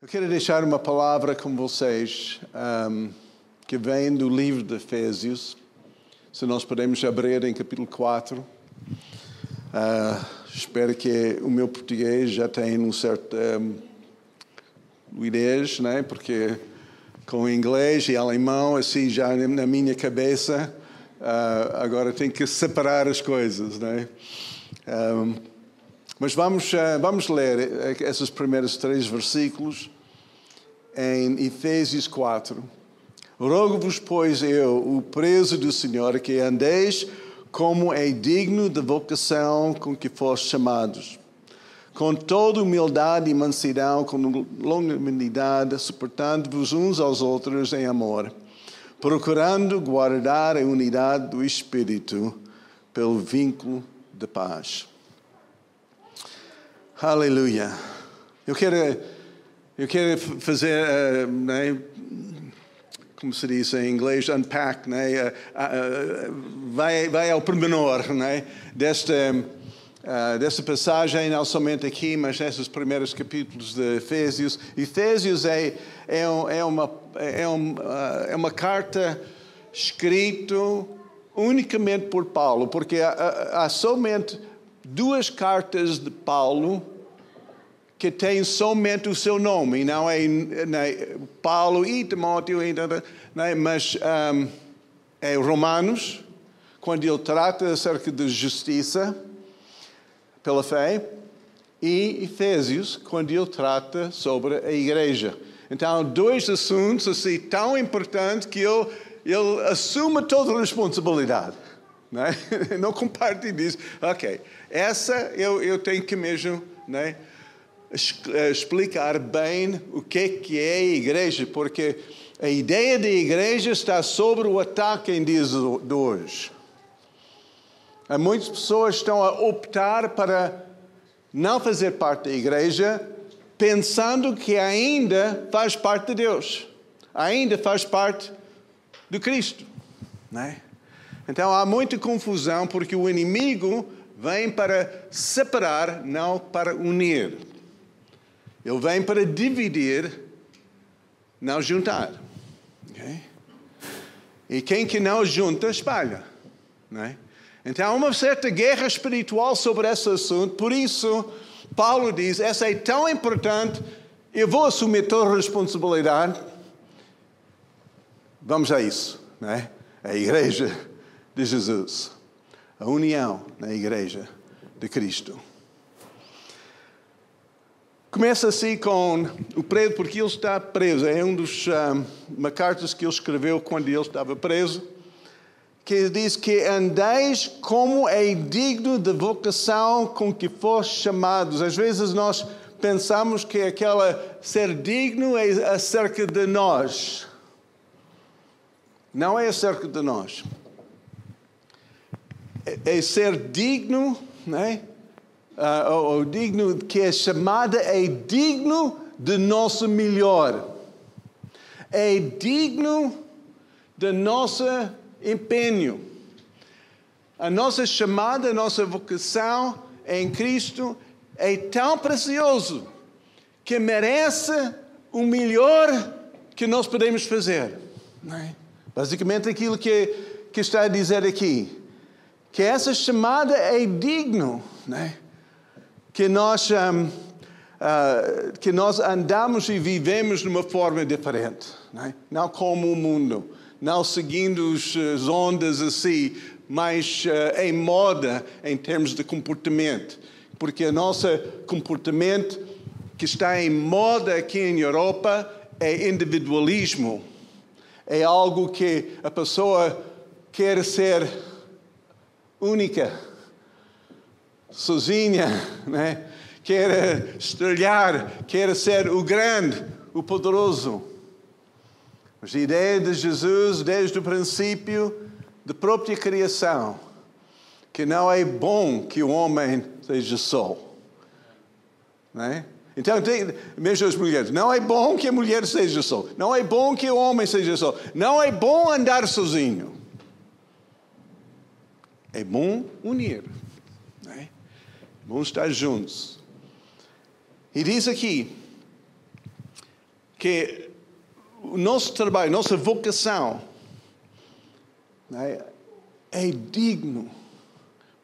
Eu quero deixar uma palavra com vocês um, que vem do livro de Efésios. Se nós podemos abrir em capítulo 4. Uh, espero que o meu português já tenha um certo um, né? porque com inglês e alemão, assim, já na minha cabeça, uh, agora tenho que separar as coisas. Né? Um, mas vamos, uh, vamos ler esses primeiros três versículos em Efésios 4. Rogo-vos, pois, eu, o preso do Senhor, que andeis como é digno da vocação com que foste chamados, com toda humildade e mansidão, com longanimidade, suportando-vos uns aos outros em amor, procurando guardar a unidade do Espírito pelo vínculo de paz. Aleluia. Eu quero, eu quero fazer, uh, né, como se diz em inglês, unpack, né, uh, uh, vai, vai ao pormenor né, desta, desta passagem, não somente aqui, mas nesses primeiros capítulos de Efésios. Efésios é, é, é, uma, é, um, é uma carta escrita unicamente por Paulo, porque há, há somente duas cartas de Paulo que têm somente o seu nome, não é, não é Paulo e Timóteo, não é, mas um, é Romanos, quando ele trata acerca de justiça pela fé, e Efésios, quando ele trata sobre a igreja. Então, dois assuntos assim tão importantes que ele, ele assume toda a responsabilidade. Não, é? comparte e diz, ok, essa eu, eu tenho que mesmo né, explicar bem o que, é igreja, porque a ideia da igreja está sobre o ataque em dias de hoje. Muitas pessoas estão a optar para não fazer parte da igreja, pensando que ainda faz parte de Deus, ainda faz parte do Cristo. Não é? Então há muita confusão porque o inimigo vem para separar, não para unir. Ele vem para dividir, não juntar. Okay? E quem que não junta, espalha. É? Então há uma certa guerra espiritual sobre esse assunto, por isso Paulo diz: essa é tão importante, eu vou assumir toda a responsabilidade. Vamos a isso, não é? A igreja de Jesus, a união na igreja de Cristo. Começa assim com o preso, porque ele está preso. É um dos um, uma cartas que ele escreveu quando ele estava preso, que diz que andeis como é digno da vocação com que foste chamados. Às vezes nós pensamos que aquela ser digno é acerca de nós. Não é acerca de nós é ser digno, né? Uh, ou, ou digno, que é chamada é digno de nosso melhor. É digno do nosso empenho. A nossa chamada, a nossa vocação em Cristo é tão precioso que merece o melhor que nós podemos fazer. É? Basicamente aquilo que, que está a dizer aqui que essa chamada é digno, né? Que nós um, uh, que nós andamos e vivemos de uma forma diferente, né? não como o mundo, não seguindo as ondas assim, mas uh, em moda em termos de comportamento, porque o nosso comportamento que está em moda aqui em Europa é individualismo, é algo que a pessoa quer ser única, sozinha, né? quer estrelhar, quer ser o grande, o poderoso. Mas a ideia de Jesus, desde o princípio da própria criação, que não é bom que o homem seja só. Né? Então, tem, mesmo as mulheres, não é bom que a mulher seja só. Não é bom que o homem seja só. Não é bom andar sozinho. É bom unir? Bom estar juntos. E diz aqui que o nosso trabalho, nossa vocação é, é digno.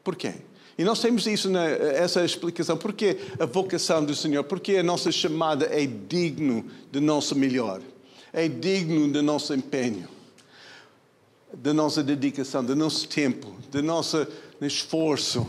Por quê? E nós temos isso, na, essa explicação. Por que a vocação do Senhor? Porque a nossa chamada é digno do nosso melhor. É digno do nosso empenho, da nossa dedicação, do nosso tempo, do nosso esforço.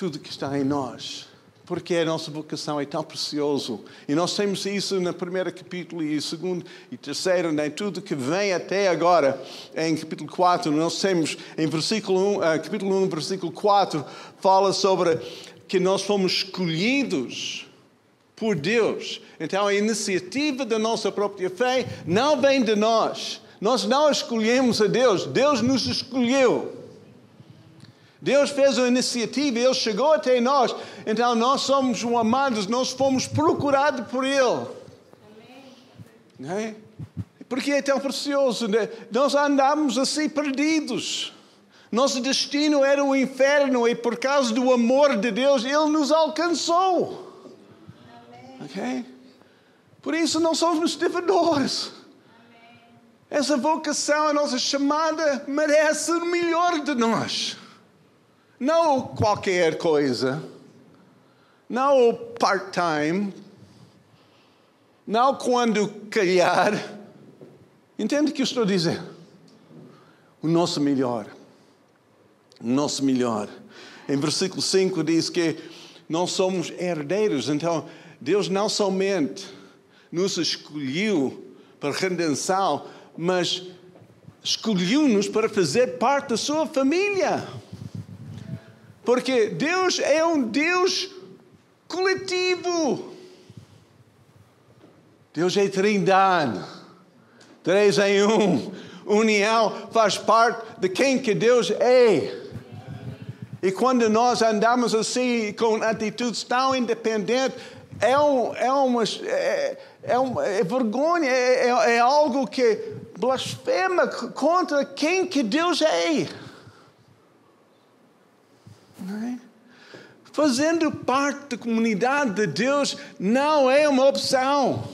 Tudo que está em nós porque a nossa vocação é tão precioso. E nós temos isso no primeiro capítulo e segundo e terceiro, né? tudo que vem até agora, em capítulo 4, nós temos em versículo 1, uh, capítulo 1, versículo 4, fala sobre que nós fomos escolhidos por Deus. Então a iniciativa da nossa própria fé não vem de nós. Nós não escolhemos a Deus, Deus nos escolheu. Deus fez uma iniciativa, Ele chegou até nós. Então nós somos amados, nós fomos procurados por Ele. Amém. Porque é tão precioso. Né? Nós andamos assim perdidos. Nosso destino era o inferno e por causa do amor de Deus Ele nos alcançou. Ok? Por isso não somos devedores. Essa vocação, a nossa chamada, merece o melhor de nós. Não qualquer coisa. Não part-time. Não quando calhar. Entende o que eu estou dizer? O nosso melhor. O nosso melhor. Em versículo 5 diz que nós somos herdeiros. Então, Deus não somente nos escolheu para redenção, mas escolheu-nos para fazer parte da sua família. Porque Deus é um Deus coletivo. Deus é trindade. Três em um. União faz parte de quem que Deus é. E quando nós andamos assim, com atitudes tão independentes, é, um, é, uma, é, é, uma, é vergonha, é, é, é algo que blasfema contra quem que Deus é. É? Fazendo parte da comunidade de Deus não é uma opção.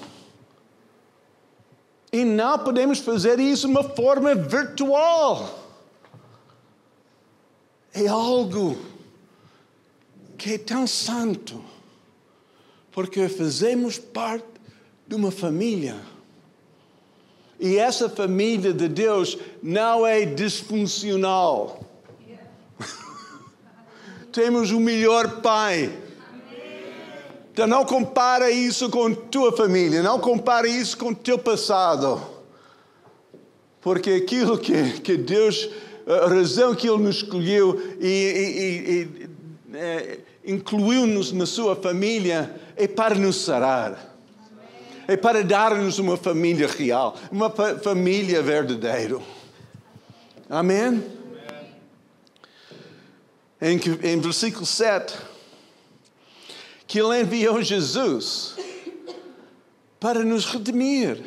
E não podemos fazer isso de uma forma virtual. É algo que é tão santo, porque fazemos parte de uma família. E essa família de Deus não é disfuncional temos o melhor pai. Então não compara isso com tua família, não compara isso com teu passado. Porque aquilo que, que Deus, a razão que Ele nos escolheu e, e, e é, incluiu-nos na sua família é para nos sarar. É para dar-nos uma família real, uma família verdadeira. Amém? Em, em versículo 7, que ele enviou Jesus para nos redimir,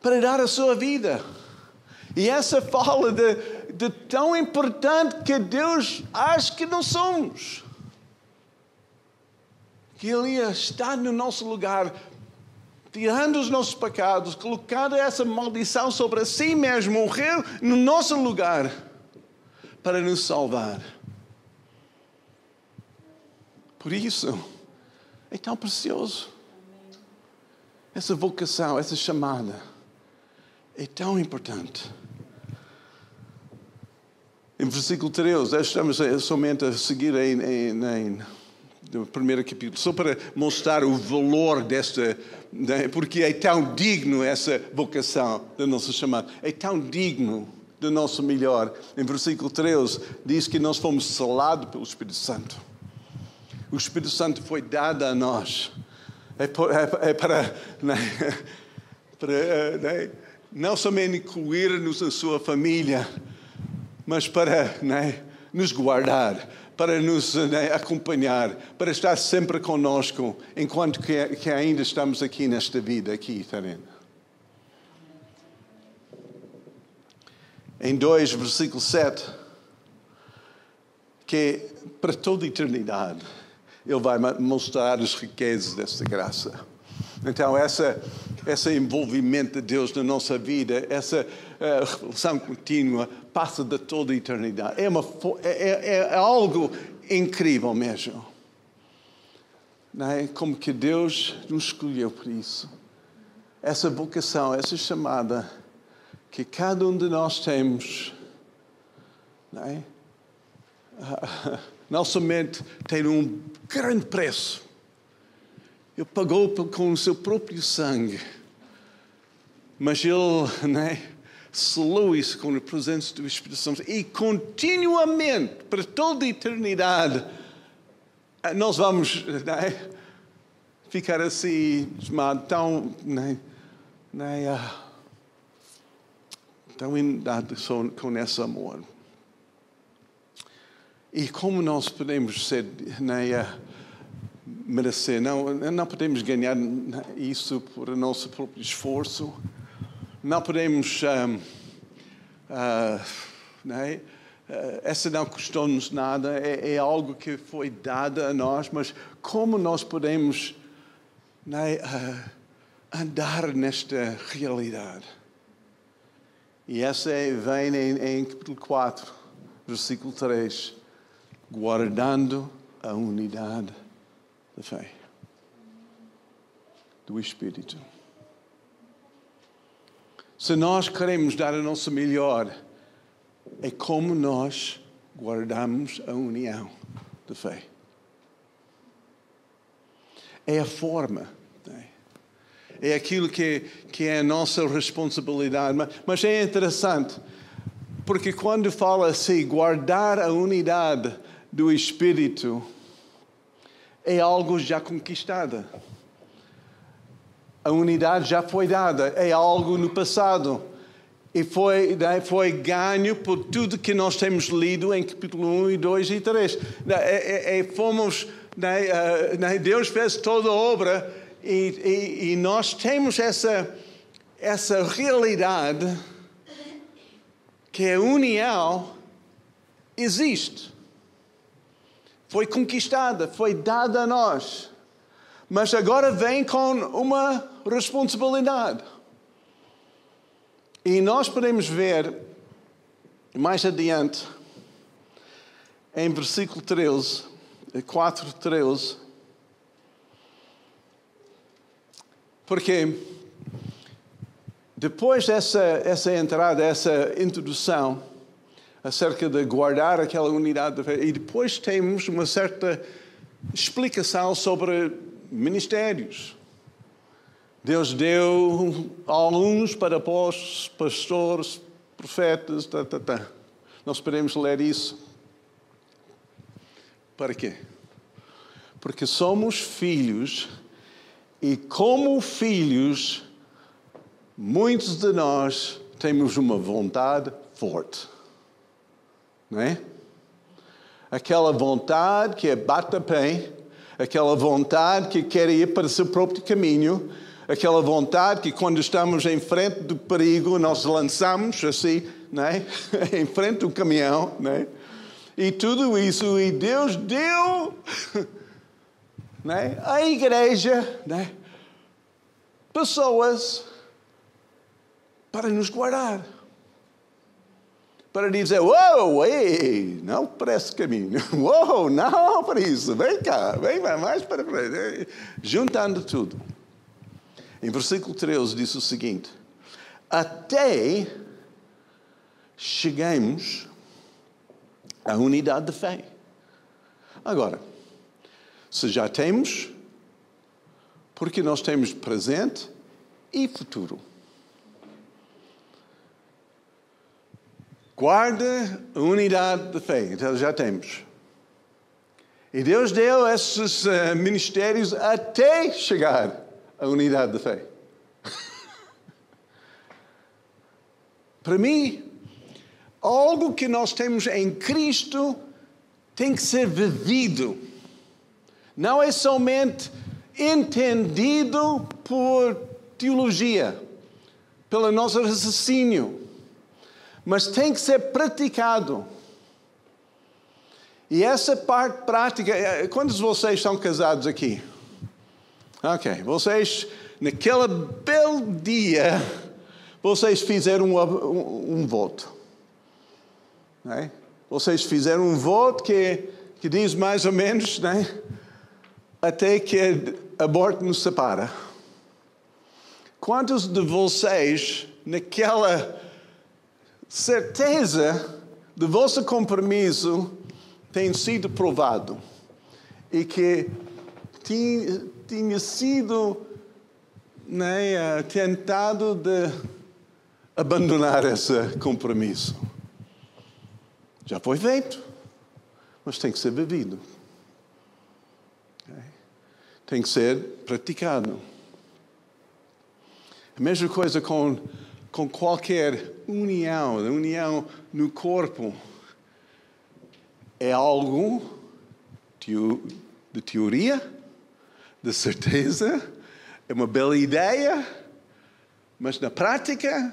para dar a sua vida. E essa fala de, de tão importante que Deus acha que não somos. Que Ele ia estar no nosso lugar, tirando os nossos pecados, colocando essa maldição sobre si mesmo, morrer no nosso lugar para nos salvar. Por isso, é tão precioso. Essa vocação, essa chamada, é tão importante. Em versículo 13, estamos somente a seguir em, em, em no primeiro capítulo, só para mostrar o valor desta, porque é tão digno essa vocação da nossa chamada, é tão digno do nosso melhor. Em versículo 13 diz que nós fomos selados pelo Espírito Santo. O Espírito Santo foi dado a nós. É, é, é para, né, para né, não somente incluir-nos na sua família, mas para né, nos guardar, para nos né, acompanhar, para estar sempre conosco enquanto que, que ainda estamos aqui nesta vida, aqui, está em 2, versículo 7, que para toda a eternidade Ele vai mostrar as riquezas desta graça. Então, essa, esse envolvimento de Deus na nossa vida, essa uh, relação contínua, passa de toda a eternidade. É, uma, é, é, é algo incrível mesmo. Não é? Como que Deus nos escolheu por isso. Essa vocação, essa chamada que cada um de nós temos, não é? não somente tem um grande preço, ele pagou com o seu próprio sangue, mas ele né, selou isso com a presença do Espírito Santo e continuamente, para toda a eternidade, nós vamos né, ficar assim, tão, né, né, tão inundados com esse amor. E como nós podemos ser, né, merecer, não, não podemos ganhar isso por nosso próprio esforço, não podemos, um, uh, né, uh, essa não custou-nos nada, é, é, algo que foi dado a nós, mas como nós podemos né, uh, andar nesta realidade? E essa é, vem em, em capítulo 4, versículo 3 guardando a unidade da fé, do Espírito. Se nós queremos dar a nossa melhor, é como nós guardamos a união da fé. É a forma. Né? É aquilo que, que é a nossa responsabilidade. Mas, mas é interessante, porque quando fala assim, guardar a unidade do Espírito é algo já conquistado. A unidade já foi dada, é algo no passado. E foi, né, foi ganho por tudo que nós temos lido em capítulo 1 e 2 e 3. É, é, é, fomos, né, uh, Deus fez toda a obra e, e, e nós temos essa, essa realidade que a união existe foi conquistada, foi dada a nós. Mas agora vem com uma responsabilidade. E nós podemos ver mais adiante, em versículo 13, 4, 13, porque depois dessa essa entrada, essa introdução, acerca de guardar aquela unidade de fé. E depois temos uma certa explicação sobre ministérios. Deus deu alunos para apóstolos, pastores, profetas, tá, tá, tá. Nós podemos ler isso. Para quê? Porque somos filhos e, como filhos, muitos de nós temos uma vontade forte não é? Aquela vontade que é bata bem, aquela vontade que quer ir para o seu próprio caminho, aquela vontade que quando estamos em frente do perigo nós lançamos assim, não é? em frente do caminhão, não é? E tudo isso, e Deus deu não é? a igreja, não é? pessoas para nos guardar para dizer, uou, ei, não para esse caminho, uou, não para isso, vem cá, vem mais para frente, juntando tudo. Em versículo 13 diz o seguinte: até chegamos à unidade de fé. Agora, se já temos, porque nós temos presente e futuro. Guarda a unidade da fé. Então já temos. E Deus deu esses uh, ministérios até chegar à unidade da fé. Para mim, algo que nós temos em Cristo tem que ser vivido. Não é somente entendido por teologia, pelo nosso raciocínio mas tem que ser praticado. E essa parte prática, é, quantos de vocês são casados aqui? Ok, vocês, naquele belo dia, vocês fizeram um, um, um voto. Né? Vocês fizeram um voto que, que diz mais ou menos, né? Até que a morte nos separa. Quantos de vocês, naquela certeza do vosso compromisso, tem sido provado e que tinha, tinha sido né, tentado de abandonar esse compromisso? Já foi feito, mas tem que ser vivido. Tem que ser praticado. A mesma coisa com, com qualquer união, união no corpo. É algo de teoria, de certeza, é uma bela ideia, mas na prática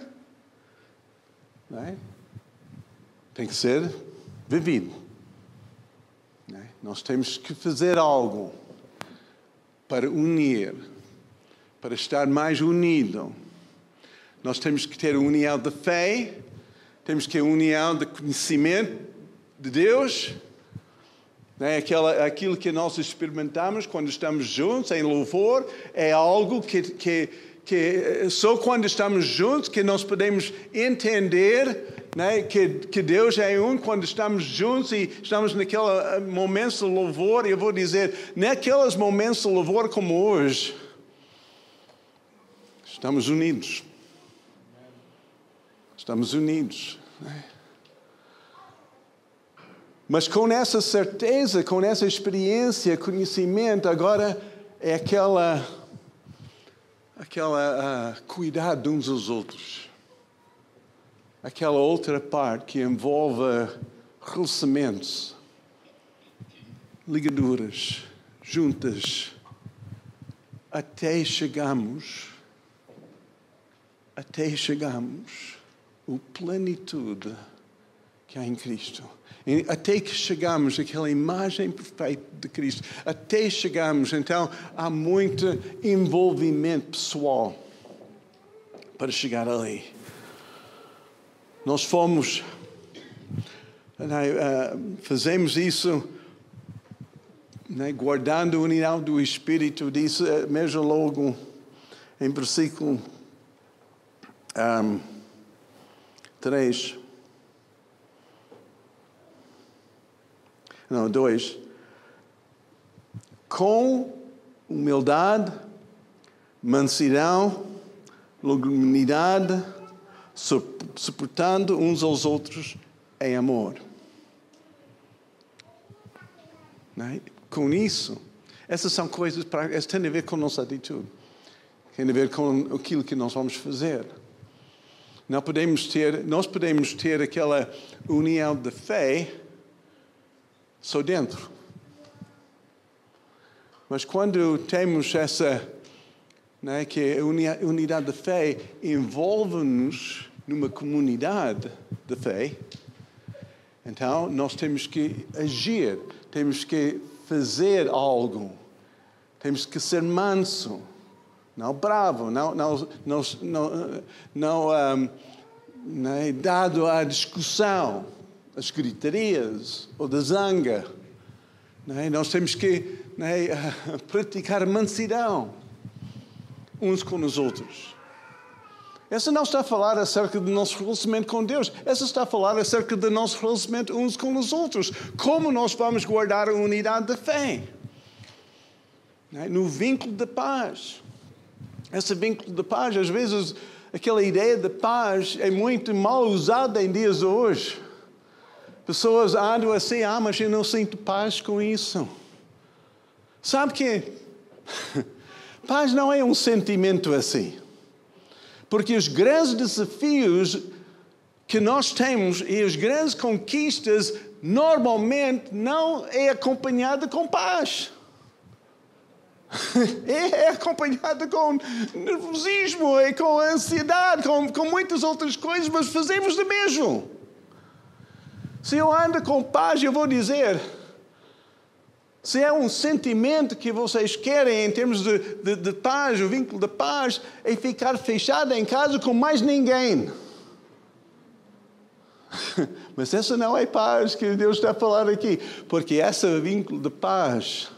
é? tem que ser vivido. É? Nós temos que fazer algo para unir para estar mais unido. Nós temos que ter a união da fé, temos que ter a união de conhecimento de Deus, né? Aquela, aquilo que nós experimentamos quando estamos juntos em louvor é algo que, que, que só quando estamos juntos que nós podemos entender né, que, que Deus é um quando estamos juntos e estamos naquele momento de louvor. E eu vou dizer, naqueles momentos de louvor como hoje, Estamos unidos. Estamos unidos. Né? Mas com essa certeza, com essa experiência, conhecimento, agora é aquela, aquela uh, cuidar de uns aos outros. Aquela outra parte que envolve relacionamentos, ligaduras, juntas, até chegamos até chegarmos à plenitude que há em Cristo. Até que chegamos àquela imagem perfeita de Cristo, até chegamos, então há muito envolvimento pessoal para chegar ali. Nós fomos, eh, fazemos isso né, guardando a unidade do Espírito, diz eh, mesmo logo em versículo um, três. Não, dois. Com humildade, mansidão, longanimidade, suportando uns aos outros em amor. É? Com isso, essas são coisas, isso tem a ver com nossa atitude, tem a ver com aquilo que nós vamos fazer. Não podemos ter, nós podemos ter aquela união de fé só dentro. Mas quando temos essa, né, que a unidade de fé envolve-nos numa comunidade de fé, então nós temos que agir, temos que fazer algo, temos que ser manso não bravo, não, não, não, não, não um, né, dado à discussão, às gritarias ou da zanga. Né? Nós temos que né, praticar mansidão uns com os outros. Essa não está a falar acerca do nosso relacionamento com Deus, essa está a falar acerca do nosso relacionamento uns com os outros. Como nós vamos guardar a unidade da fé? Né? No vínculo da paz. Esse vínculo de paz, às vezes, aquela ideia de paz é muito mal usada em dias de hoje. Pessoas andam assim, ah, mas eu não sinto paz com isso. Sabe que paz não é um sentimento assim. Porque os grandes desafios que nós temos e as grandes conquistas normalmente não é acompanhada com paz. É, é acompanhada com nervosismo, e com ansiedade, com, com muitas outras coisas, mas fazemos o mesmo. Se eu ando com paz, eu vou dizer: Se é um sentimento que vocês querem em termos de, de, de paz, o vínculo de paz, é ficar fechado em casa com mais ninguém. Mas essa não é paz que Deus está a falar aqui, porque esse vínculo de paz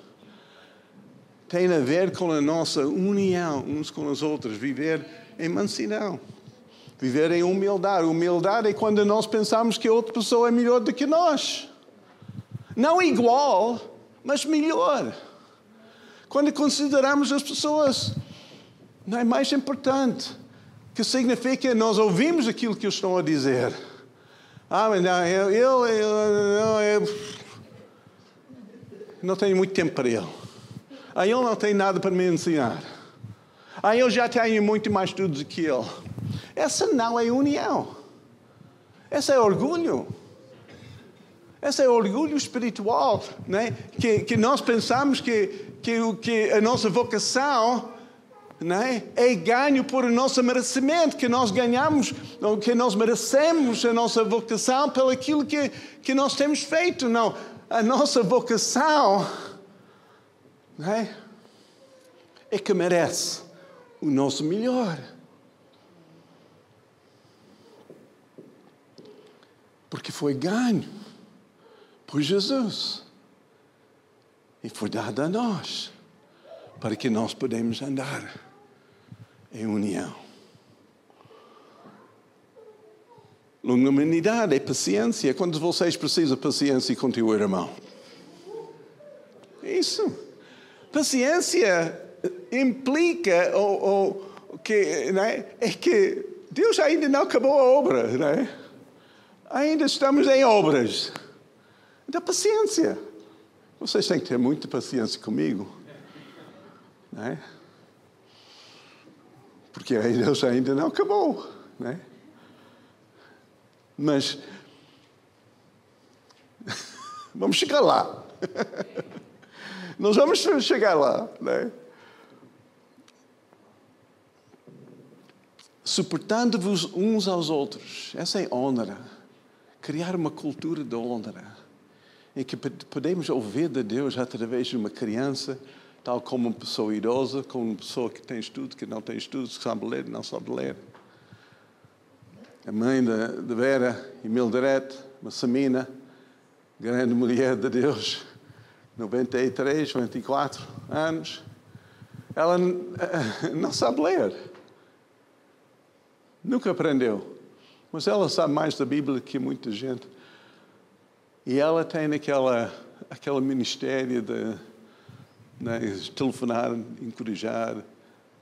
tem a ver com a nossa união uns com os outros, viver em mansidão, viver em humildade. Humildade é quando nós pensamos que outra pessoa é melhor do que nós. Não igual, mas melhor. Quando consideramos as pessoas, não é mais importante, que significa nós ouvimos aquilo que eles estão a dizer. Ah, mas não, eu, eu, eu, eu, não tenho muito tempo para ele. Ah, ele não tem nada para me ensinar. Ah, eu já tenho muito mais estudos do que ele. Essa não é união. Essa é orgulho. Esse é o orgulho espiritual, né? que, que nós pensamos que, que, que a nossa vocação né? é ganho por nosso merecimento, que nós ganhamos, ou que nós merecemos a nossa vocação pelo aquilo que, que nós temos feito. Não, a nossa vocação né? é que merece o nosso melhor. Porque foi ganho por Jesus. E foi dado a nós para que nós podemos andar em união. Longanimidade é paciência. Quando vocês precisam de paciência com teu irmão? Isso. Paciência implica ou, ou que, é? é que Deus ainda não acabou a obra. Não é? Ainda estamos em obras. Então, paciência. Vocês têm que ter muita paciência comigo. Né? Porque Deus ainda não acabou. Né? Mas vamos chegar lá. Nós vamos chegar lá. Né? Suportando-vos uns aos outros. Essa é honra. Criar uma cultura de honra em que podemos ouvir de Deus através de uma criança, tal como uma pessoa idosa, como uma pessoa que tem estudo, que não tem estudo, que sabe ler, não sabe ler. A mãe de, Vera e Mildred, uma Samina, grande mulher de Deus, 93, 24 anos, ela não sabe ler. Nunca aprendeu. Mas ela sabe mais da Bíblia que muita gente. E ela tem aquela, aquele ministério de né, telefonar, encorajar,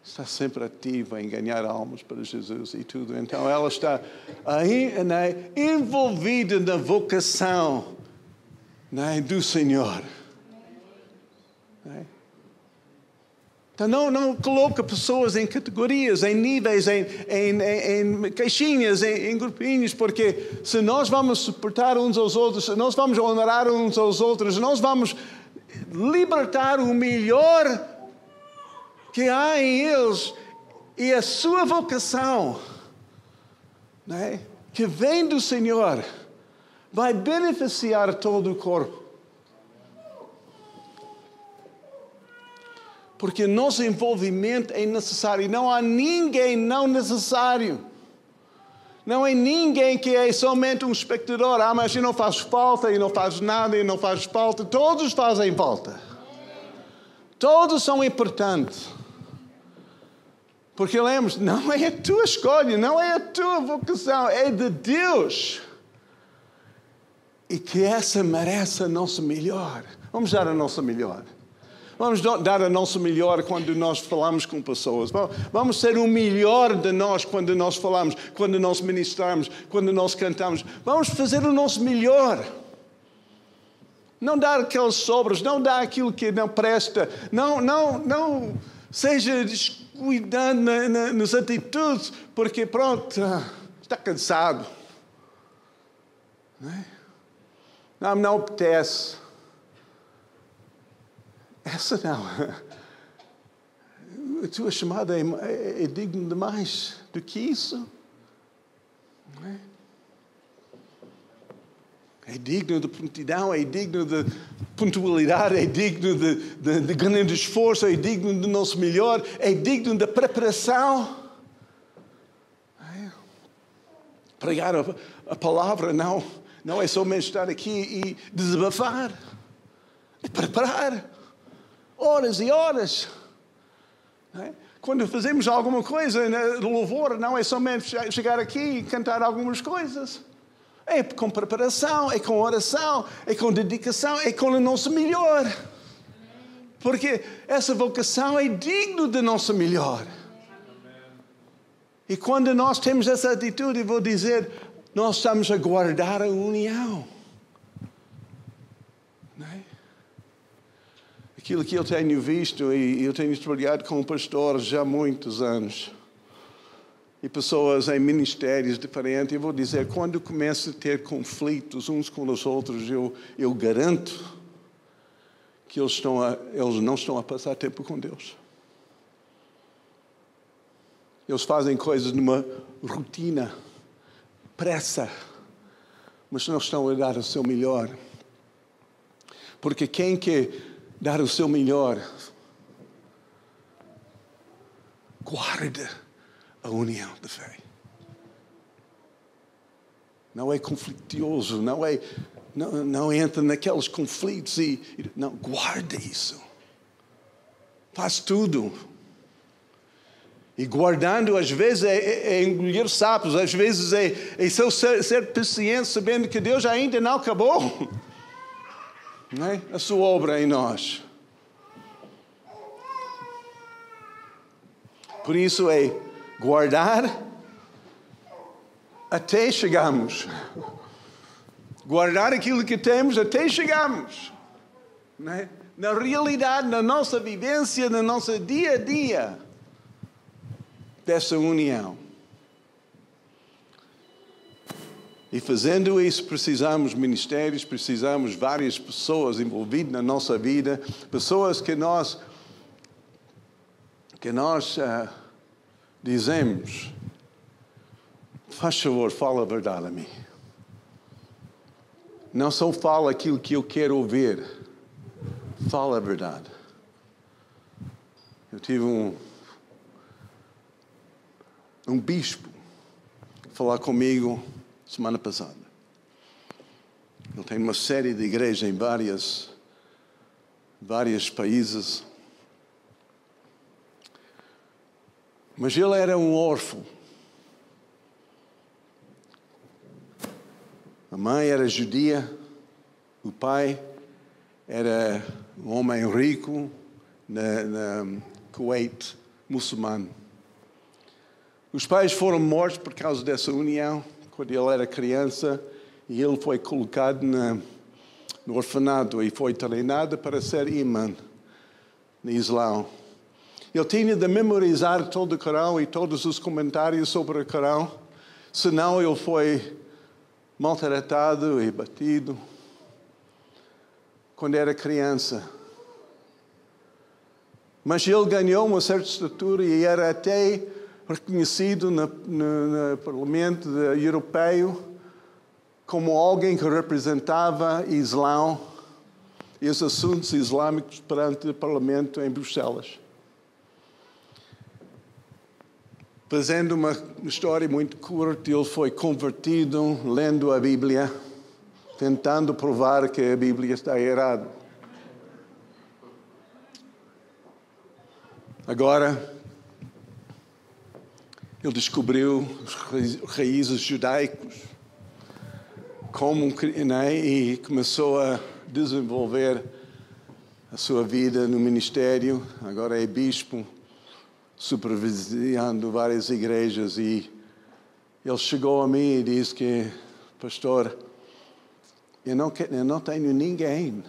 está sempre ativa em ganhar almas para Jesus e tudo. Então ela está aí, né, envolvida na vocação né, do Senhor. Né? Então, não, não coloca pessoas em categorias, em níveis, em, em, em, em caixinhas, em, em, grupinhos, porque se nós vamos suportar uns aos outros, se nós vamos honrar uns aos outros, nós vamos libertar o melhor que há em eles e a sua vocação, né, que vem do Senhor, vai beneficiar todo o corpo. Porque nosso envolvimento é necessário. Não há ninguém não necessário. Não é ninguém que é somente um espectador. Ah, mas não faz falta, e não faz nada, e não faz falta. Todos fazem falta. Todos são importantes. Porque lembre não é a tua escolha, não é a tua vocação, é de Deus. E que essa merece a nossa melhor. Vamos dar a nossa melhor. Vamos dar a nosso melhor quando nós falamos com pessoas. Vamos ser o melhor de nós quando nós falamos, quando nós ministramos, quando nós cantamos. Vamos fazer o nosso melhor. Não dar aqueles sobras, não dar aquilo que não presta, não, não, não seja descuidando na, na, nas atitudes, porque pronto, está cansado. Não, é? não, não apetece. Essa não. A tua chamada é, é, é digna de mais do que isso. Não é? É digno de prontidão, é digno de pontualidade, é digno de, de, de grande esforço, é digno do nosso melhor, é digno da preparação. É. Pregar a, a, palavra não, não é somente estar aqui e desabafar, é preparar horas e horas. É. Quando fazemos alguma coisa, né, louvor não é somente chegar aqui e cantar algumas coisas. É com preparação, é com oração, é com dedicação, é com o nosso melhor. Porque essa vocação é digno do nosso melhor. E quando nós temos essa atitude, vou dizer, nós estamos a guardar a união. Não é? Aquilo que eu tenho visto, e eu tenho trabalhado com pastores já há muitos anos e pessoas em ministérios diferentes. Eu vou dizer, quando começa a ter conflitos uns com os outros, eu, eu garanto que eles, estão a, eles não estão a passar tempo com Deus. Eles fazem coisas numa rotina, pressa, mas não estão a dar o seu melhor. Porque quem quer dar o seu melhor, guarda a união da fé. Não é conflituoso, não é não, não entra naqueles conflitos e não guarda isso. Faz tudo. E guardando, às vezes, é, é, é engolir sapos, às vezes é, é ser, ser paciente, sabendo que Deus ainda não acabou é? a sua obra em nós. Por isso é guardar até chegamos. Guardar aquilo que temos até chegamos. É? Na realidade, na nossa vivência, no nosso dia a dia dessa união. E fazendo isso, precisamos ministérios, precisamos várias pessoas envolvidas na nossa vida, pessoas que nós que nós uh, dizemos: faz favor, fala a verdade a mim. Não só fala aquilo que eu quero ouvir, fala a verdade. Eu tive um, um bispo falar comigo semana passada. Ele tem uma série de igrejas em várias, vários países. Mas ele era um órfão. A mãe era judia, o pai era um homem rico na, na Kuwait, muçulmano. Os pais foram mortos por causa dessa união quando ele era criança e ele foi colocado na, no orfanato e foi treinado para ser imã no Islão. Ele tinha de memorizar todo o Corão e todos os comentários sobre o Corão, senão ele foi maltratado e batido quando era criança. Mas ele ganhou uma certa estatura e era até reconhecido no, Parlamento Europeu como alguém que representava Islão e os assuntos islâmicos perante o Parlamento em Bruxelas. Fazendo uma história muito curta, ele foi convertido lendo a Bíblia, tentando provar que a Bíblia está errada. Agora, ele descobriu os raízes judaicos como né, e começou a desenvolver a sua vida no ministério. Agora é bispo supervisionando várias igrejas e ele chegou a mim e disse que, pastor, eu não, eu não tenho ninguém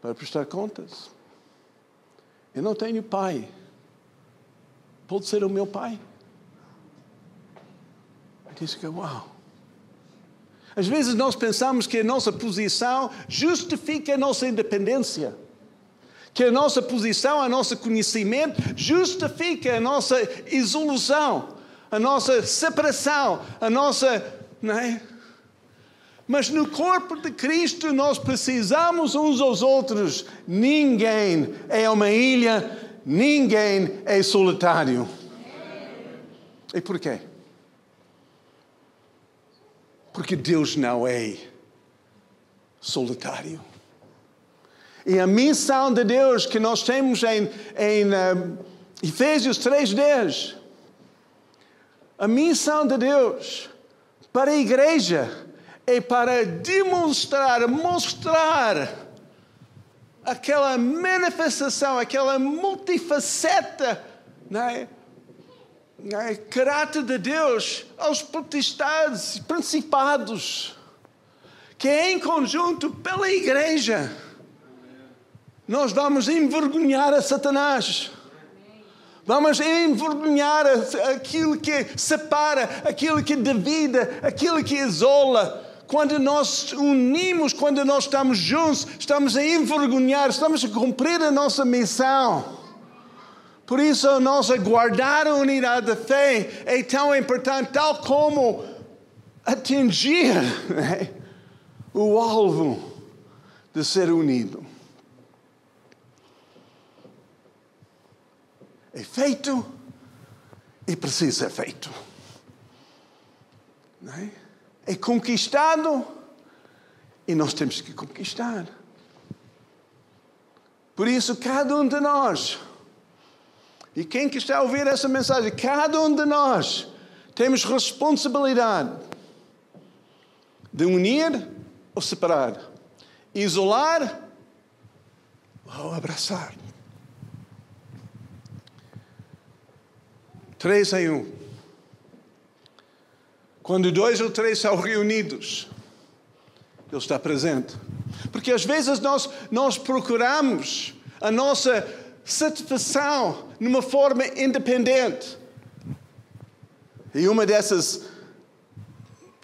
para prestar contas. Eu não tenho pai. Pode ser o meu pai. Disse que, uau. Às vezes nós pensamos que a nossa posição justifica a nossa independência que a nossa posição, a nosso conhecimento justifica a nossa isolação, a nossa separação, a nossa. Não é? Mas no corpo de Cristo nós precisamos uns aos outros. Ninguém é uma ilha, ninguém é solitário. E por quê? Porque Deus não é solitário. E a missão de Deus que nós temos em, em uh, Efésios 3,10. A missão de Deus para a igreja é para demonstrar, mostrar aquela manifestação, aquela multifaceta, não é? É? caráter de Deus aos potestades, principados, que é em conjunto pela igreja nós vamos envergonhar a Satanás. Vamos envergonhar aquilo que separa, aquilo que divide, aquilo que isola. Quando nós unimos, quando nós estamos juntos, estamos a envergonhar, estamos a cumprir a nossa missão. Por isso, nós guardar a unidade da fé é tão importante, tal como atingir né, o alvo de ser unido. é feito e precisa ser feito. É? é conquistado e nós temos que conquistar. Por isso, cada um de nós, e quem que está a ouvir essa mensagem, cada um de nós temos responsabilidade de unir ou separar, isolar ou abraçar. Três em um. Quando dois ou três são reunidos, Ele está presente. Porque às vezes nós, nós procuramos a nossa satisfação numa forma independente. E uma dessas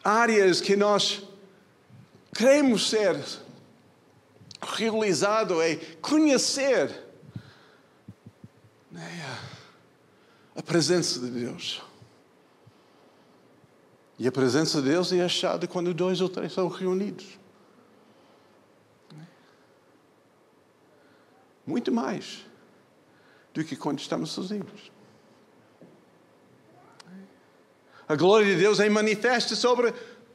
áreas que nós queremos ser realizado é conhecer né, a presença de Deus. E a presença de Deus é achada quando dois ou três são reunidos. Muito mais do que quando estamos sozinhos. A glória de Deus é manifesta sobre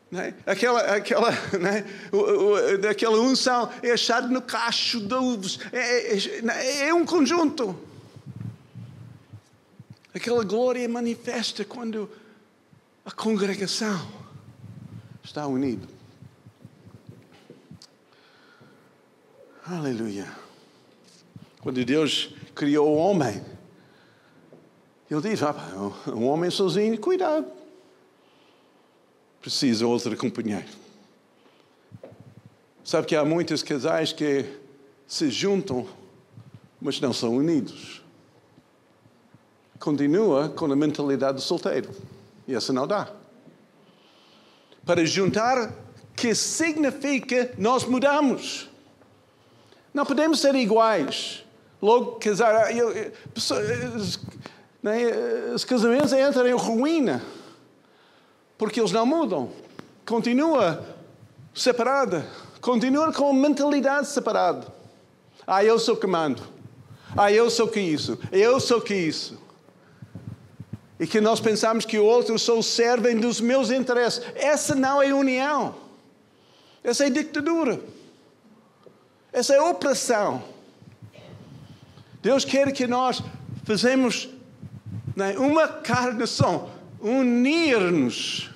né? aquela, aquela, né? aquela unção, é achada no cacho de uvas. É, é, é um conjunto. Aquela glória manifesta quando a congregação está unida. Aleluia. Quando Deus criou o homem, Ele diz: ah, um homem sozinho, cuidado. Precisa outro companheiro. Sabe que há muitos casais que se juntam, mas não são unidos continua com a mentalidade do solteiro. E essa não dá. Para juntar, que significa nós mudamos. Não podemos ser iguais. Logo, casar, eu, eu, né, os casamentos entram em ruína. Porque eles não mudam. Continua separada. Continua com a mentalidade separada. Ah, eu sou que mando. Ah, eu sou que isso. Eu sou que isso e que nós pensamos que o outro só servem dos meus interesses. Essa não é união. Essa é ditadura. Essa é opressão. Deus quer que nós façamos né, uma carnação, unir-nos.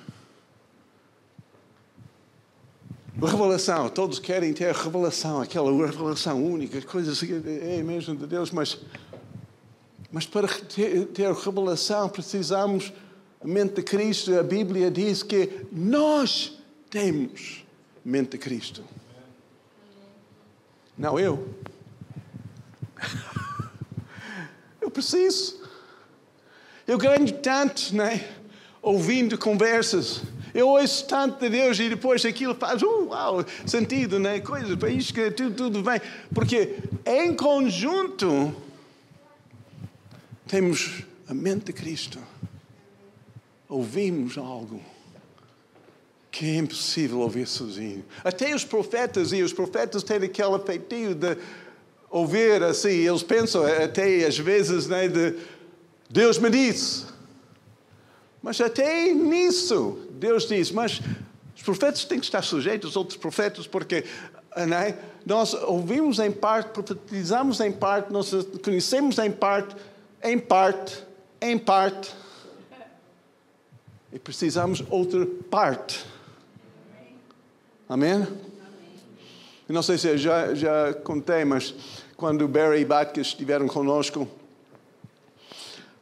Revelação, todos querem ter revelação, aquela revelação única, coisas assim, é mesmo de Deus, mas mas para ter, ter revelação precisamos a mente de Cristo. A Bíblia diz que nós temos mente de Cristo. Não eu. Eu preciso. Eu ganho tanto, né? Ouvindo conversas. Eu ouço tanto de Deus e depois aquilo faz uh, uau, sentido, né? Coisas, para isso que tudo, tudo bem. Porque em conjunto temos a mente de Cristo, ouvimos algo que é impossível ouvir sozinho. Até os profetas, e os profetas têm aquele feitio de ouvir assim, eles pensam até às vezes né, de Deus me disse. Mas até nisso, Deus diz, mas os profetas têm que estar sujeitos aos outros profetas, porque né, nós ouvimos em parte, profetizamos em parte, nós conhecemos em parte, em parte, em parte. E precisamos outra parte. Amém? Não sei se eu já, já contei, mas quando Barry e Batkas estiveram conosco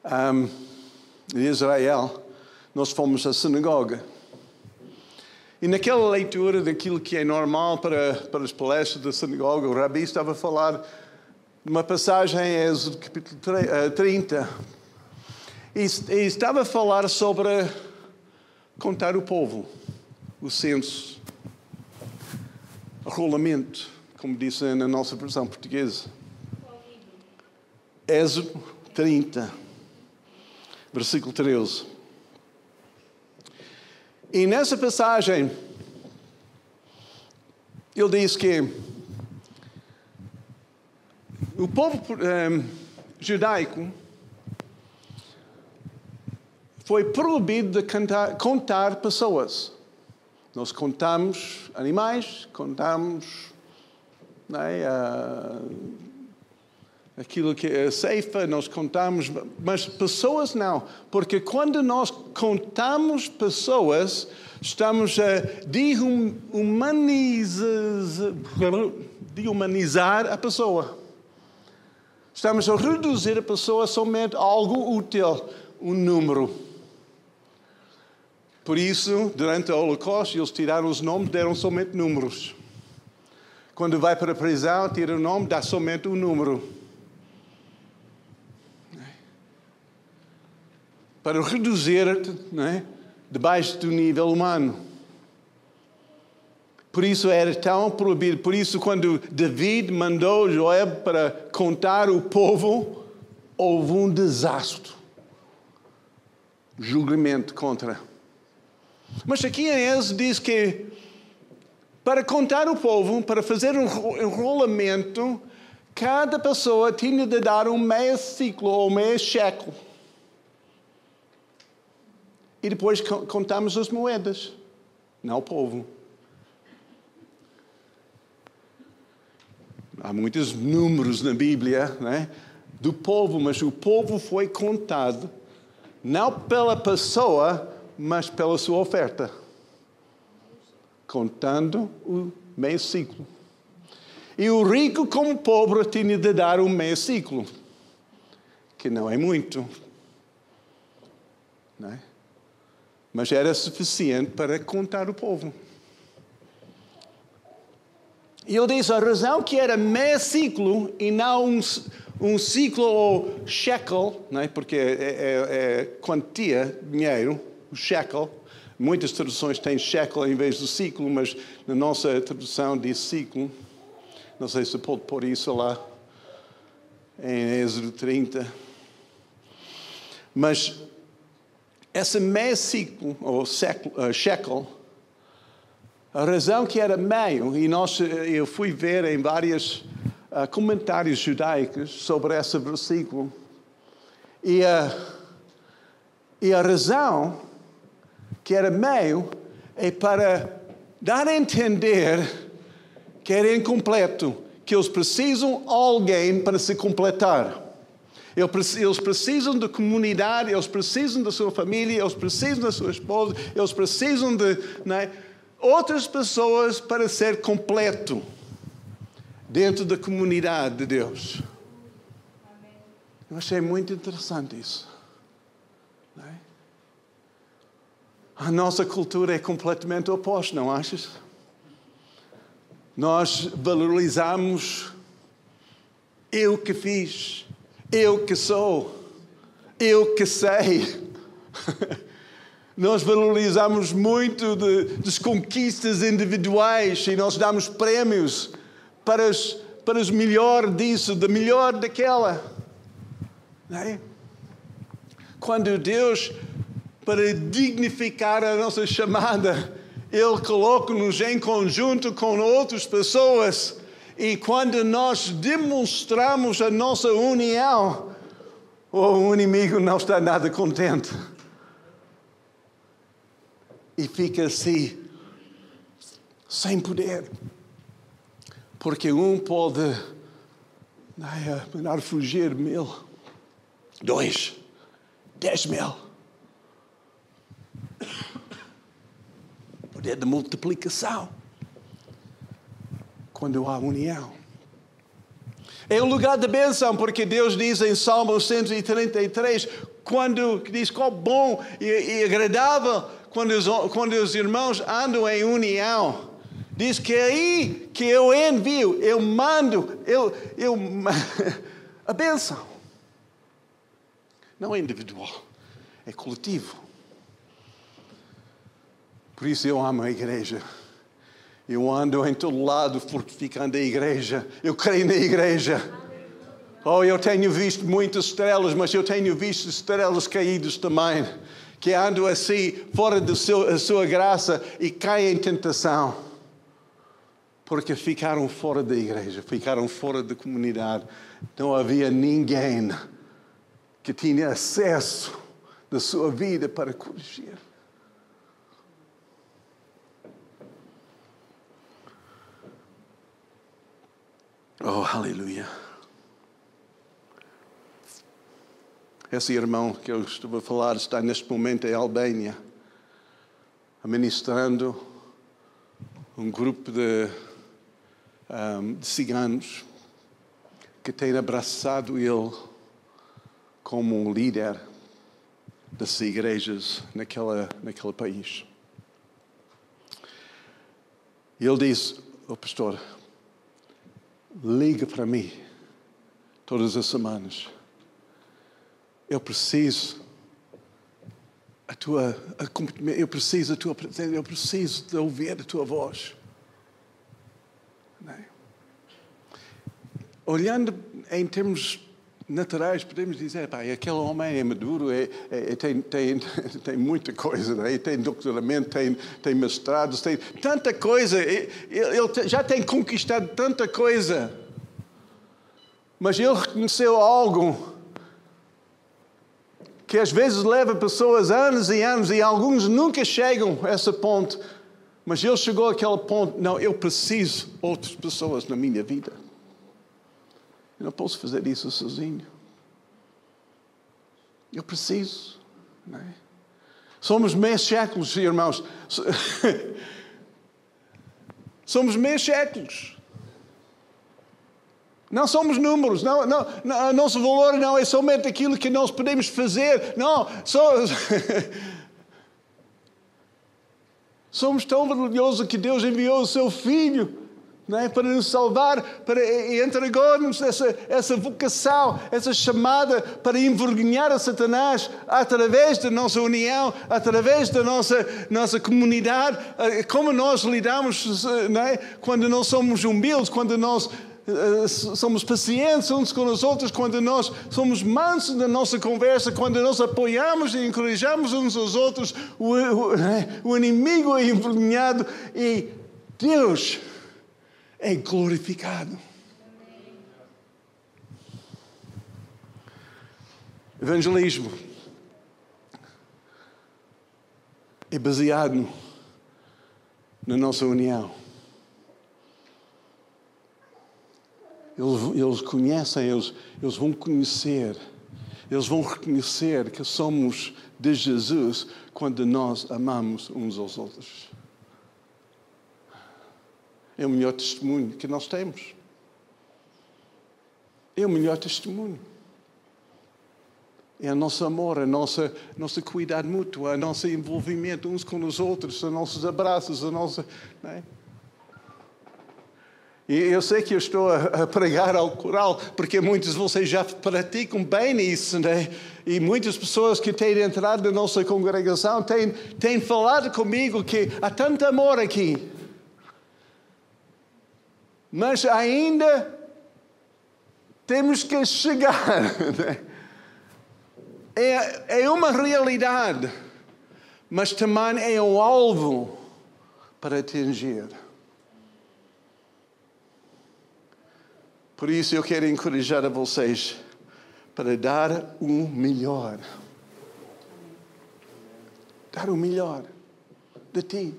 um, em Israel, nós fomos à sinagoga. E naquela leitura daquilo que é normal para, para as palestras da sinagoga, o Rabi estava a falar uma passagem em Êxodo capítulo 30. Eh, e estava a falar sobre contar o povo, o censo, o rolamento, como disse na nossa versão portuguesa. Êxodo 30, versículo 13. E nessa passagem, ele diz que o povo um, eh, judaico foi proibido de cantar, contar pessoas. Nós contamos animais, contamos é, aquilo que é ceifa, nós contamos, mas pessoas não, porque quando nós contamos pessoas, estamos a dehumanizar, dehumanizar a pessoa. Estamos a reduzir a pessoa somente a algo útil, um número. Por isso, durante o Holocausto, eles tiraram os nomes, deram somente números. Quando vai para a prisão, tira o nome, dá somente um número. para reduzir-te é? debaixo do nível humano. Por isso era tão proibido. Por isso, quando David mandou Joab para contar o povo, houve um desastre. Julgamento contra. Mas aqui Êxodo diz que para contar o povo, para fazer um enrolamento, cada pessoa tinha de dar um meio ciclo ou meio século. E depois contamos as moedas, não o povo. Há muitos números na Bíblia né, do povo, mas o povo foi contado não pela pessoa, mas pela sua oferta. Contando o meio ciclo. E o rico, como pobre, tinha de dar um meio ciclo, que não é muito. Não é? mas era suficiente para contar o povo. E ele diz a razão que era meio ciclo e não um, um ciclo ou shekel, não é? porque é, é, é quantia, dinheiro, o shekel. Muitas traduções têm shekel em vez do ciclo, mas na nossa tradução diz ciclo. Não sei se pode pôr isso lá em Êxodo 30. Mas esse meio ciclo, ou shekel, a razão que era meio, e nós, eh, eu fui ver em vários uh, comentários judaicos sobre esse versículo, e, uh, e a razão que era meio é para dar a entender que era incompleto, que eles precisam de alguém para se completar. Eles precisam de comunidade, eles precisam da sua família, eles precisam da sua esposa, eles precisam de é? outras pessoas para ser completo dentro da comunidade de Deus. Eu achei muito interessante isso. A nossa cultura é completamente oposta, não achas? Nós valorizamos eu que fiz, eu que sou, eu que sei. Nós valorizamos muito de, das conquistas individuais e nós damos prémios para os, para os melhor disso, da melhor daquela. É? Quando Deus, para dignificar a nossa chamada, Ele coloca-nos em conjunto com outras pessoas. E quando nós demonstramos a nossa união, o inimigo não está nada contente. E fica assim, sem poder. Porque um pode ai, mandar fugir mil, dois, dez mil. Poder de multiplicação. Quando há união. É o lugar da bênção, porque Deus diz em Salmo 133, quando diz qual bom e, e agradável quando os, quando os irmãos andam em união. Diz que é aí que eu envio, eu mando, eu, eu a bênção. Não é individual, é coletivo. Por isso eu amo a igreja. Eu ando em todo lado fortificando a igreja. Eu creio na igreja. Oh, eu tenho visto muitas estrelas, mas eu tenho visto estrelas caídas também, que andam assim, fora da sua graça e caem em tentação. Porque ficaram fora da igreja, ficaram fora da comunidade. Não havia ninguém que tinha acesso da sua vida para corrigir. Oh, aleluia. Esse irmão que eu estou a falar está neste momento em Albânia, administrando um grupo de, um, de ciganos que tem abraçado ele como um líder das igrejas naquela, naquele país. E ele diz, o oh, pastor, liga para mim todas as semanas. Eu preciso a tua eu preciso a tua presença, eu preciso de ouvir a tua voz. É? Olhando em termos naturais, podemos dizer, pai, aquele homem é maduro, é, é, é tem, tem, tem muita coisa, né? tem doutoramento, tem, tem mestrados, tem tanta coisa, ele, ele já tem conquistado tanta coisa. Mas ele reconheceu algo que às vezes leva pessoas anos e anos e alguns nunca chegam a esse ponto. Mas ele chegou àquele ponto, não, eu preciso outras pessoas na minha vida. Eu não posso fazer isso sozinho. Eu preciso. É? Somos meios séculos, irmãos. Somos meios séculos. Não somos números, não, não, não, nosso valor não é somente aquilo que nós podemos fazer, não, somos tão orgulhosos que Deus enviou o seu Filho é? para nos salvar, para entregar-nos essa, essa vocação, essa chamada para envergonhar a Satanás através da nossa união, através da nossa, nossa comunidade, eh, como nós lidamos é? quando nós somos humildes, quando nós eh, somos pacientes uns com os outros, quando nós somos mansos na nossa conversa, quando nós apoiamos e encorajamos uns aos outros, o, o, o inimigo é envergonhado e Deus é glorificado. Evangelismo é baseado na nossa união. Eles, eles conhecem, eles, eles vão conhecer, eles vão reconhecer que somos de Jesus quando nós amamos uns aos outros. É o melhor testemunho que nós temos. É o melhor testemunho. É o nosso amor, a nossa, nossa cuidado mútuo, o nosso envolvimento uns com os outros, os nossos abraços, a nossa. É? E eu sei que eu estou a, pregar ao coral, porque muitos de vocês já praticam bem isso, né? E muitas pessoas que têm entrado na nossa congregação têm, têm falado comigo que há tanto amor aqui mas ainda temos que chegar. Né? É, é uma realidade, mas também é um alvo para atingir. Por isso eu quero encorajar a vocês para dar o melhor. Dar o melhor de ti.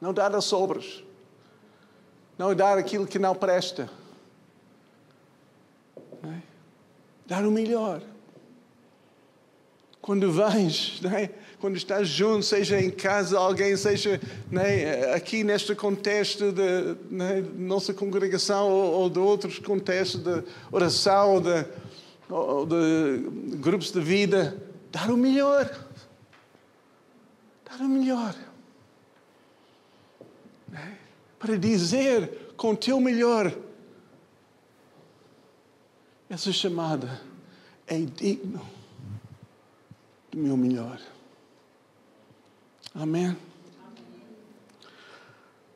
Não dar as sobras. Não dar aquilo que não presta. Não é? Dar o melhor. Quando vens, não é? quando estás junto, seja em casa, alguém, seja é? aqui neste contexto de é? nossa congregação ou, ou, de outros contextos de oração ou de, ou de grupos de vida, dar o melhor. Dar o melhor. É? Para dizer com teu melhor, essa chamada é digno do meu melhor. Amém?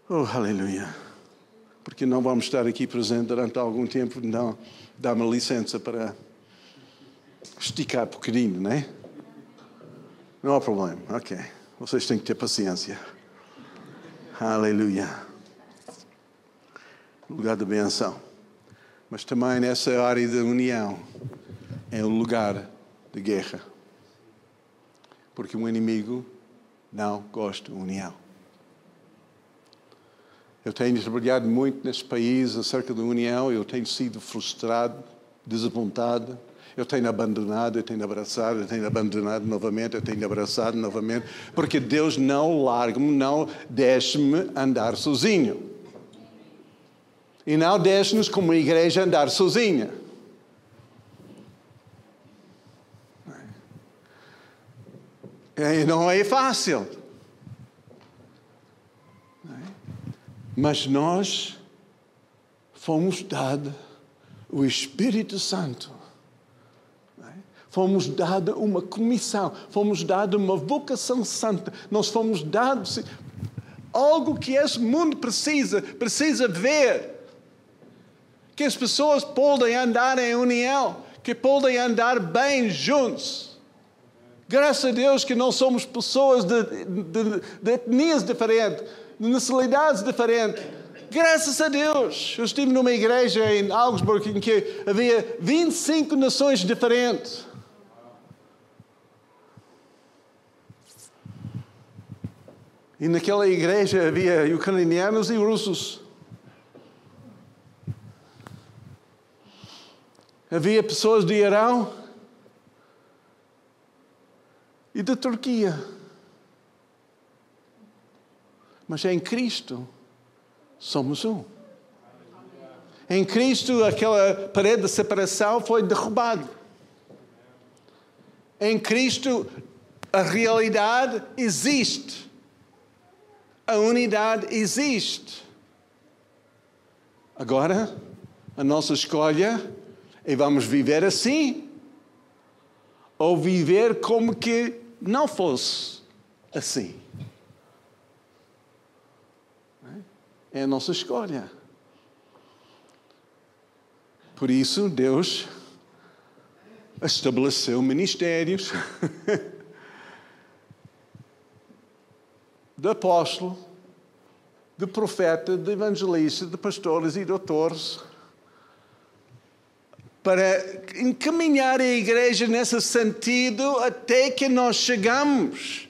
Oh, aleluia. Porque não vamos estar aqui presentes durante algum tempo, não. Dá-me licença para esticar um bocadinho, não é? Não há problema, ok. Vocês têm que ter paciência. Aleluia. Lugar de benção. Mas também nessa área da união é um lugar de guerra. Porque um inimigo não gosta de união. Eu tenho trabalhado muito neste país acerca da união, eu tenho sido frustrado, desapontado, eu tenho abandonado, eu tenho abraçado, eu tenho abandonado novamente, eu tenho abraçado novamente, porque Deus não larga-me, não deixa-me andar sozinho. E não deixa-nos como igreja andar sozinha. E não é fácil. Mas nós fomos dados o Espírito Santo. Fomos dados uma comissão, fomos dados uma vocação santa, nós fomos dados algo que esse mundo precisa, precisa ver. Que as pessoas podem andar em união, que podem andar bem juntos. Graças a Deus que não somos pessoas de, de, de etnias diferentes, de nacionalidades diferentes. Graças a Deus. Eu estive numa igreja em Augsburg em que havia 25 nações diferentes. E naquela igreja havia ucranianos e russos. Havia pessoas de Irão e da Turquia. Mas em Cristo somos um. Em Cristo aquela parede de separação foi derrubada. Em Cristo a realidade existe. A unidade existe. Agora, a nossa escolha é vamos viver assim ou viver como que não fosse assim. É a nossa escolha. Por isso, Deus estabeleceu ministérios de apóstolo, de profeta, de evangelista, de pastores e doutores para encaminhar a igreja nesse sentido até que nós chegamos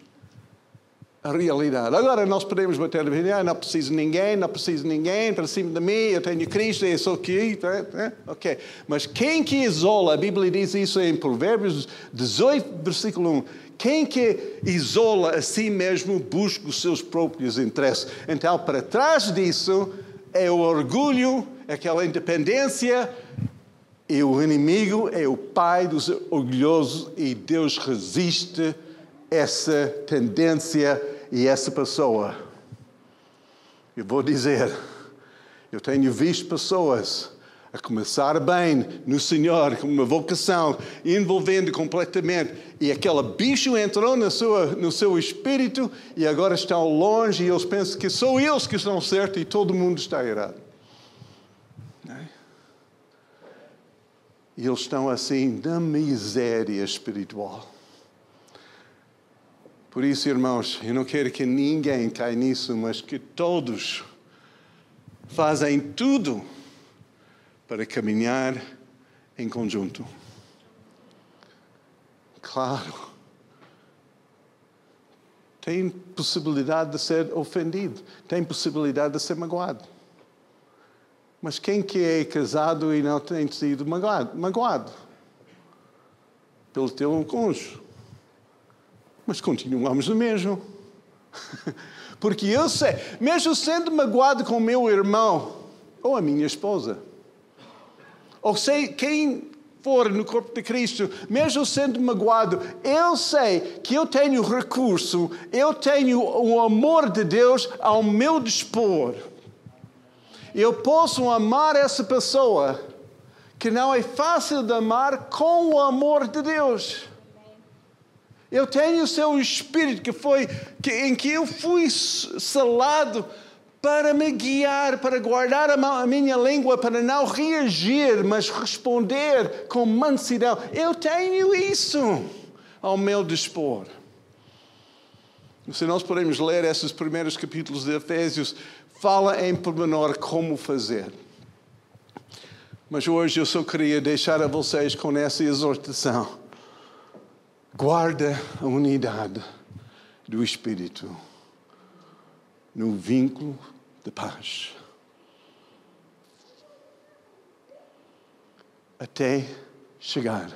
à realidade. Agora nós podemos bater a ah, não preciso de ninguém, não preciso de ninguém, para cima de mim, eu tenho Cristo, eu sou aqui. Tá, tá? Ok. Mas quem que isola, a Bíblia diz isso em Provérbios 18, versículo 1. Quem que isola a si mesmo busca os seus próprios interesses. Então, para trás disso é o orgulho, aquela independência, e o inimigo é o pai dos orgulhosos e Deus resiste essa tendência e essa pessoa. Eu vou dizer, eu tenho visto pessoas a começar bem no Senhor, com uma vocação, envolvendo completamente, e aquele bicho entrou no seu, no seu espírito e agora estão longe e eles pensam que são eles que estão certos e todo mundo está errado. E eles estão assim na miséria espiritual. Por isso, irmãos, eu não quero que ninguém caia nisso, mas que todos fazem tudo para caminhar em conjunto. Claro. Tem possibilidade de ser ofendido, tem possibilidade de ser magoado. Mas quem que é casado e não tem sido magoado? Magoado pelo teu cônjuge mas continuamos no mesmo. Porque eu sei, mesmo sendo magoado com o meu irmão ou a minha esposa, ou sei quem for no corpo de Cristo, mesmo sendo magoado, eu sei que eu tenho recurso, eu tenho o amor de Deus ao meu dispor. Eu posso amar essa pessoa que não é fácil de amar com o amor de Deus. Eu tenho o seu espírito que foi que, em que eu fui selado para me guiar, para guardar a minha língua, para não reagir, mas responder com mansidão. Eu tenho isso ao meu dispor. Se nós podemos ler esses primeiros capítulos de Efésios, fala em pormenor como fazer. Mas hoje eu só queria deixar a vocês com essa exortação guarda a unidade do Espírito no vínculo de paz. Até chegar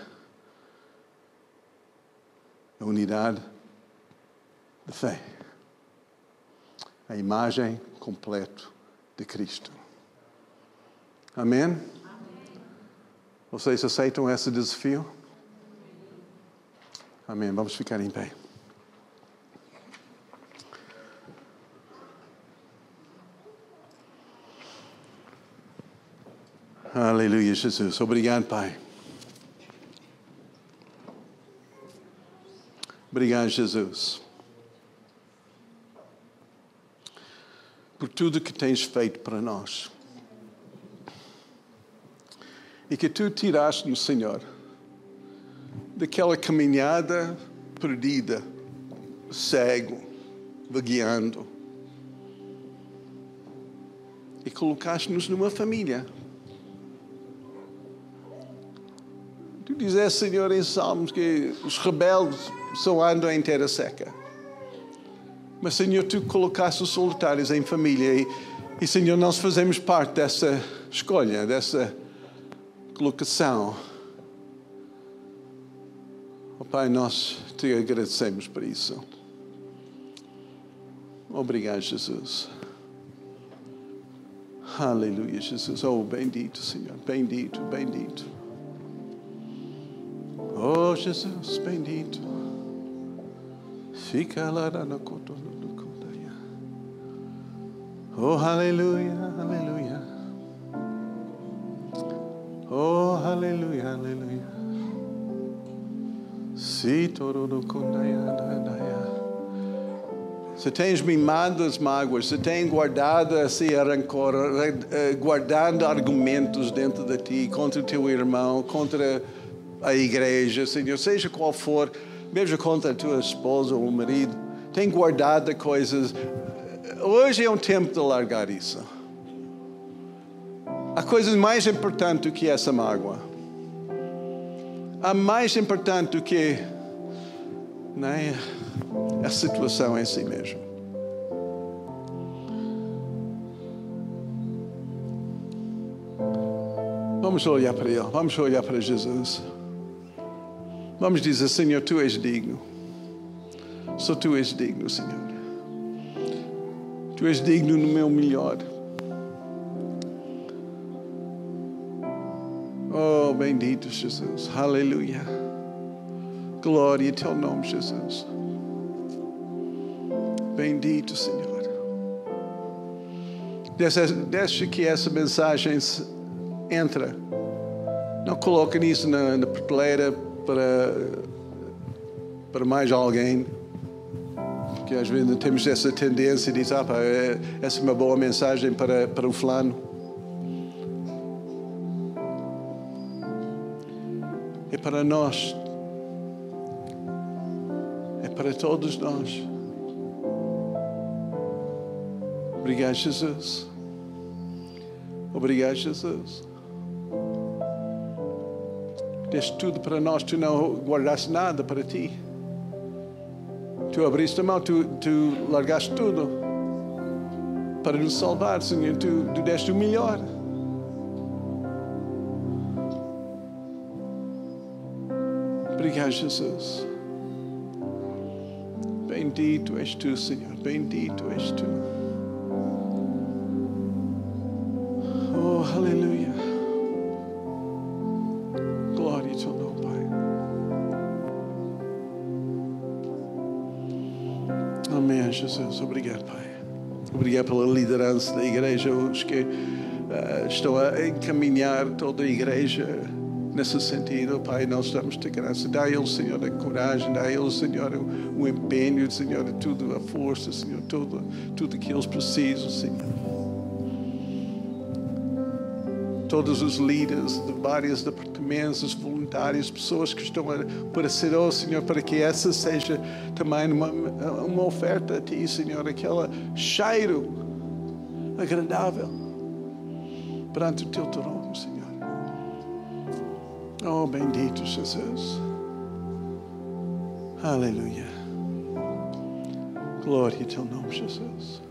à unidade de fé, a imagem completa de Cristo. Amém? Amém? Vocês aceitam esse desafio? Amém. Vamos ficar em pé. Aleluia, Jesus. Obrigado, Pai. Obrigado, Jesus. Por tudo que tens feito para nós. E que tu tiraste no Senhor daquela caminhada perdida, cego, vagueando. E colocaste-nos numa família. Tu dizes, Senhor, em Salmos que os rebeldes só andam em terra seca. Mas, Senhor, tu colocaste os solitários em família e, e Senhor, nós fazemos parte dessa escolha, dessa colocação. Oh, Pai, nós te agradecemos por isso. Obrigado, Jesus. Aleluia, Jesus. Oh, bendito, Senhor. Bendito, bendito. Oh, Jesus, bendito. Fica lá na Oh, aleluia, aleluia. Oh, aleluia, aleluia. Se tens mimado as mágoas, se tens guardado esse rancor, eh, guardando argumentos dentro de ti contra o teu irmão, contra a igreja, Senhor, seja qual for, mesmo contra a tua esposa ou marido, tem guardado coisas. Hoje é um tempo de largar isso. Há coisas mais importantes do que essa mágoa há mais importante do que né, a situação em si mesmo. Vamos olhar para Ele, vamos olhar para Jesus. Vamos dizer, Senhor, Tu és digno. Só Tu és digno, Senhor. Tu és digno no meu melhor. Oh, bendito Jesus. Aleluia. Glória ao teu nome, Jesus. Bendito Senhor. Deixe que essa mensagem entra. Não coloque isso na, na prateleira para, para mais alguém. Porque às vezes temos essa tendência de dizer, ah, é, essa é uma boa mensagem para, para o fulano. para nós, é para todos nós. Obrigado, Jesus. Obrigado, Jesus. Deste tudo para nós, tu não guardaste nada para ti. Tu abriste a mão, tu, tu largaste tudo para nos salvar, Senhor. Tu, tu deste o melhor. Obrigado, Jesus. Bendito és tu, Senhor. Bendito és tu. Da igreja, os que uh, estão a encaminhar toda a igreja nesse sentido, Pai, nós damos-te graça. Dá a eles, Senhor, a coragem, dá a eles, Senhor, o, o empenho, Senhor, tudo, a força, Senhor, tudo, tudo que eles precisam, Senhor. Todos os líderes de vários departamentos, os voluntários, pessoas que estão a aparecer, oh Senhor, para que essa seja também uma, uma oferta a Ti, Senhor, aquele cheiro agradável perante o Teu trono, Senhor. Oh, bendito Jesus. Aleluia. Glória ao teu nome, Jesus.